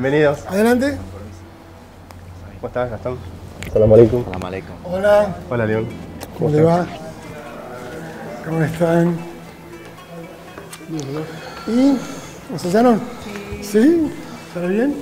Bienvenidos. Adelante. ¿Cómo estás, Gastón? Salam alaikum. Salam aleikum. Hola. Hola, León. ¿Cómo le va? ¿Cómo están? ¿Y? ¿Nos hallaron? ¿Sí? ¿Está bien?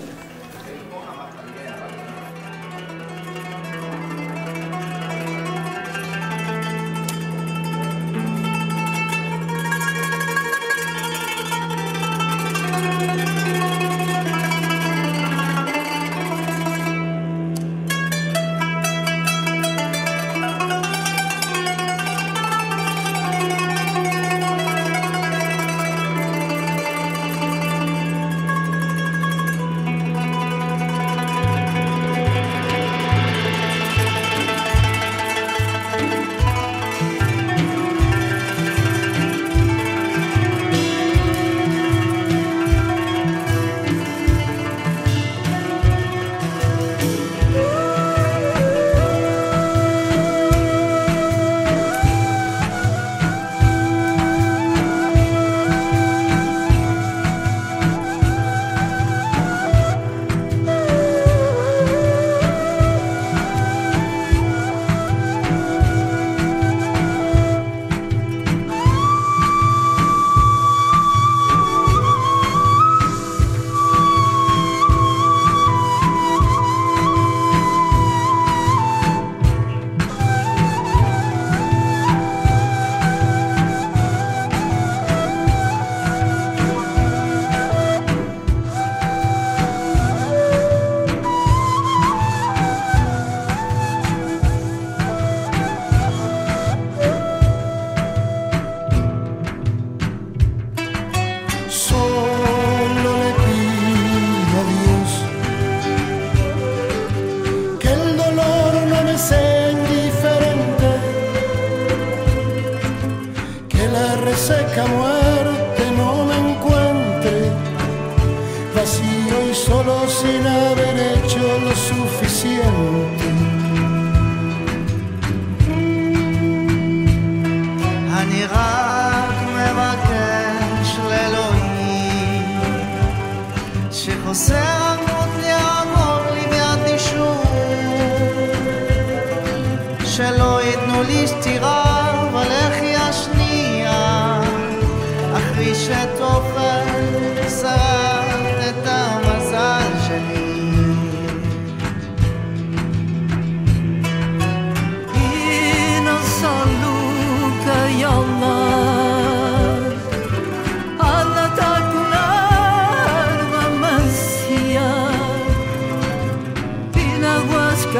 Sin haber hecho lo suficiente.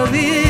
que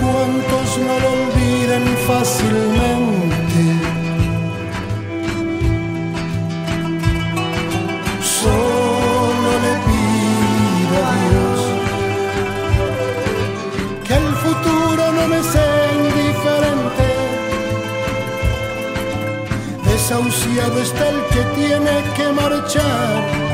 cuantos no lo olviden fácilmente. Solo le pido a Dios que el futuro no me sea indiferente. Desahuciado está el que tiene que marchar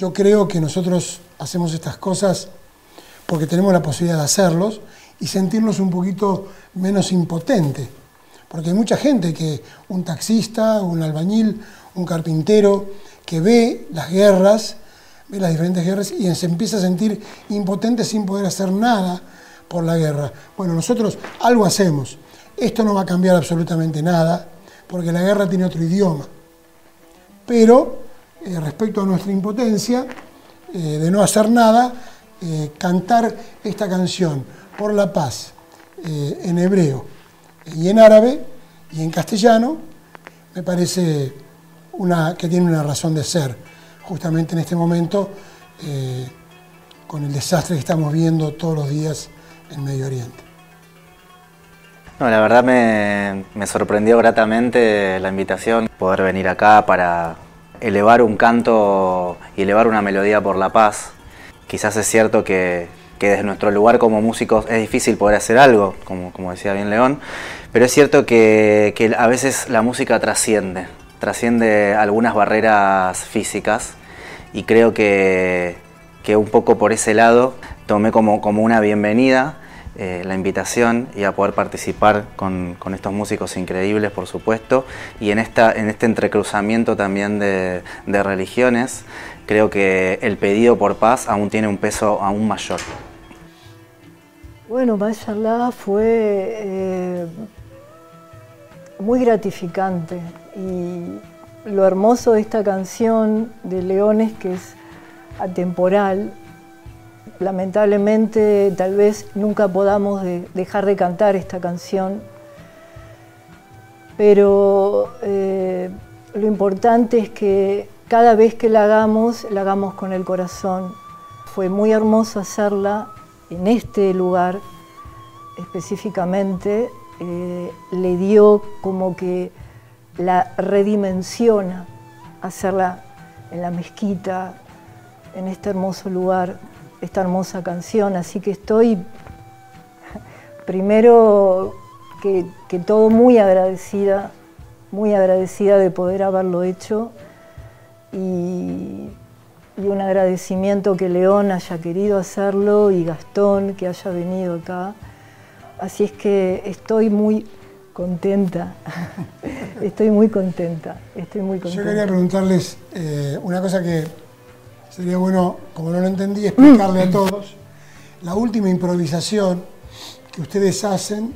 Yo creo que nosotros hacemos estas cosas porque tenemos la posibilidad de hacerlos y sentirnos un poquito menos impotentes. Porque hay mucha gente que, un taxista, un albañil, un carpintero, que ve las guerras, ve las diferentes guerras y se empieza a sentir impotente sin poder hacer nada por la guerra. Bueno, nosotros algo hacemos. Esto no va a cambiar absolutamente nada, porque la guerra tiene otro idioma. Pero eh, respecto a nuestra impotencia eh, de no hacer nada, eh, cantar esta canción por la paz en hebreo y en árabe y en castellano, me parece una, que tiene una razón de ser, justamente en este momento, con el desastre que estamos viendo todos los días en Medio Oriente. La verdad me sorprendió gratamente la invitación, poder venir acá para elevar un canto y elevar una melodía por la paz. Quizás es cierto que, desde nuestro lugar como músicos es difícil poder hacer algo, como, como decía bien León, pero es cierto que, que a veces la música trasciende, trasciende algunas barreras físicas y creo que, que un poco por ese lado tomé como, como una bienvenida eh, la invitación y a poder participar con, con, estos músicos increíbles, por supuesto, y en, esta, en este entrecruzamiento también de, de religiones, creo que el pedido por paz aún tiene un peso aún mayor. Bueno, Mashallah fue eh, muy gratificante y lo hermoso de esta canción de Leones que es atemporal. Lamentablemente tal vez nunca podamos de, dejar de cantar esta canción, pero eh, lo importante es que cada vez que la hagamos, la hagamos con el corazón. Fue muy hermoso hacerla en este lugar específicamente, eh, le dio como que la redimensiona hacerla en la mezquita, en este hermoso lugar, esta hermosa canción. Así que estoy primero que, que todo muy agradecida, muy agradecida de poder haberlo hecho y, y un agradecimiento que León haya querido hacerlo y Gastón que haya venido acá. Así es que estoy muy contenta, estoy muy contenta, estoy muy contenta. Yo quería preguntarles eh, una cosa que sería bueno, como no lo entendí, explicarle a todos. La última improvisación que ustedes hacen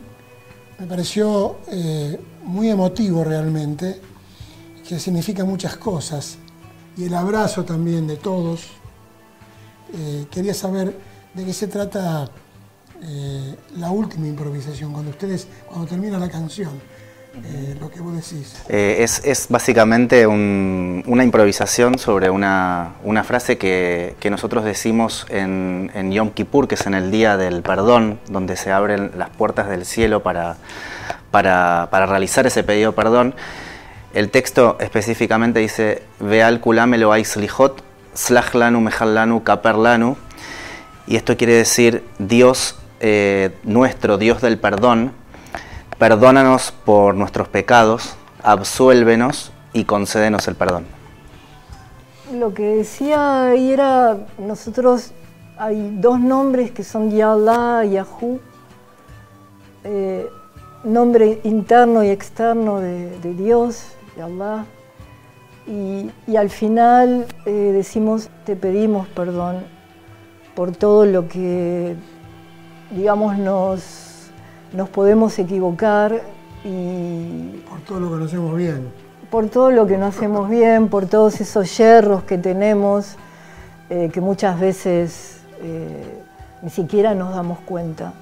me pareció eh, muy emotivo realmente, que significa muchas cosas. Y el abrazo también de todos. Eh, quería saber de qué se trata eh, la última improvisación, cuando ustedes, cuando termina la canción, eh. Eh, es, básicamente un- una improvisación sobre una, frase que, nosotros decimos en, en Yom Kippur, que es en el Día del Perdón, donde se abren las puertas del cielo para, realizar ese pedido de perdón. El texto específicamente dice, Veal kulam Elohai slijot, slach lanu mechal lanu kaper lanu, y esto quiere decir Dios eh, nuestro, Dios del perdón, perdónanos por nuestros pecados, absuélvenos y concédenos el perdón. Lo que decía ahí era, nosotros hay dos nombres que son Yallah y Yahoo, eh, nombre interno y externo de, de Dios, y, y al final eh, decimos, te pedimos perdón por todo lo que, digamos, nos, nos podemos equivocar y Por todo lo que conocemos bien. por todo lo que no hacemos bien, por todos esos yerros que tenemos, eh, que muchas veces eh, ni siquiera nos damos cuenta.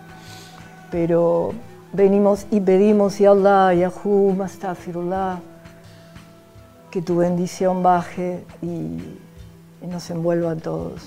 Pero venimos y pedimos, Ya Allah, Yahoo, Mastafirullah, que tu bendición baje y, y nos envuelva a todos.